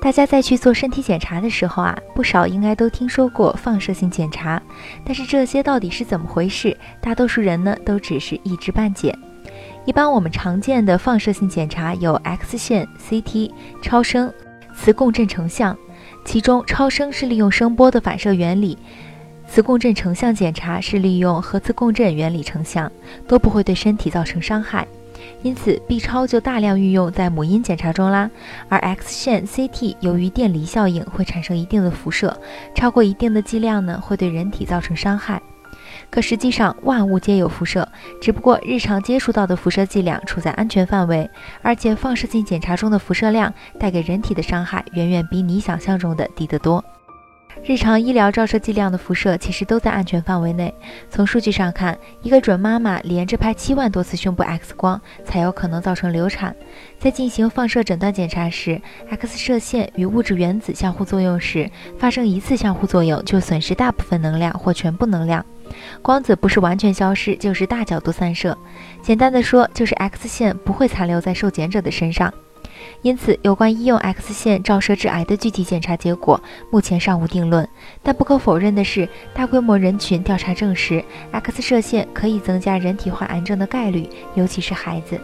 大家在去做身体检查的时候啊，不少应该都听说过放射性检查，但是这些到底是怎么回事？大多数人呢都只是一知半解。一般我们常见的放射性检查有 X 线、CT、超声、磁共振成像，其中超声是利用声波的反射原理，磁共振成像检查是利用核磁共振原理成像，都不会对身体造成伤害。因此，B 超就大量运用在母婴检查中啦。而 X 线、CT 由于电离效应会产生一定的辐射，超过一定的剂量呢，会对人体造成伤害。可实际上，万物皆有辐射，只不过日常接触到的辐射剂量处在安全范围，而且放射性检查中的辐射量带给人体的伤害远远比你想象中的低得多。日常医疗照射剂量的辐射其实都在安全范围内。从数据上看，一个准妈妈连着拍七万多次胸部 X 光，才有可能造成流产。在进行放射诊断检查时，X 射线与物质原子相互作用时，发生一次相互作用就损失大部分能量或全部能量。光子不是完全消失，就是大角度散射。简单的说，就是 X 线不会残留在受检者的身上。因此，有关医用 X 线照射致癌的具体检查结果，目前尚无定论。但不可否认的是，大规模人群调查证实，X 射线可以增加人体患癌症的概率，尤其是孩子。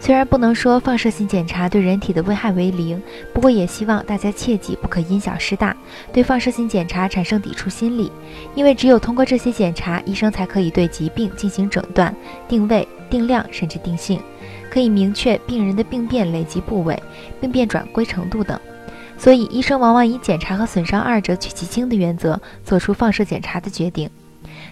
虽然不能说放射性检查对人体的危害为零，不过也希望大家切记不可因小失大，对放射性检查产生抵触心理。因为只有通过这些检查，医生才可以对疾病进行诊断、定位、定量，甚至定性。可以明确病人的病变累积部位、病变转归程度等，所以医生往往以检查和损伤二者取其轻的原则做出放射检查的决定。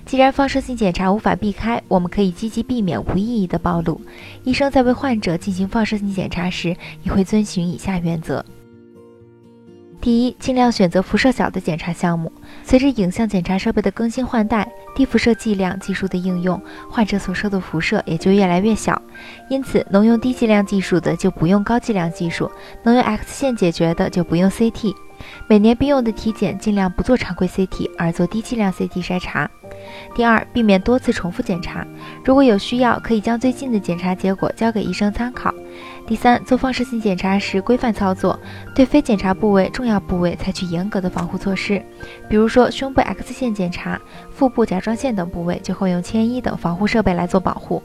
既然放射性检查无法避开，我们可以积极避免无意义的暴露。医生在为患者进行放射性检查时，也会遵循以下原则。第一，尽量选择辐射小的检查项目。随着影像检查设备的更新换代，低辐射剂量技术的应用，患者所受的辐射也就越来越小。因此，能用低剂量技术的就不用高剂量技术，能用 X 线解决的就不用 CT。每年必用的体检尽量不做常规 CT，而做低剂量 CT 筛查。第二，避免多次重复检查。如果有需要，可以将最近的检查结果交给医生参考。第三，做放射性检查时规范操作，对非检查部位、重要部位采取严格的防护措施。比如说，胸部 X 线检查、腹部甲状腺等部位就会用铅衣等防护设备来做保护。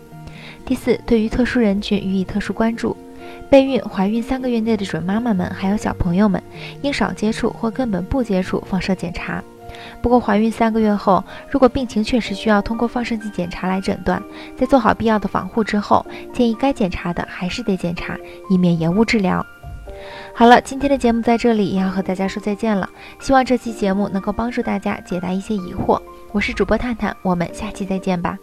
第四，对于特殊人群予以特殊关注。备孕、怀孕三个月内的准妈妈们，还有小朋友们，应少接触或根本不接触放射检查。不过，怀孕三个月后，如果病情确实需要通过放射性检查来诊断，在做好必要的防护之后，建议该检查的还是得检查，以免延误治疗。好了，今天的节目在这里也要和大家说再见了。希望这期节目能够帮助大家解答一些疑惑。我是主播探探，我们下期再见吧。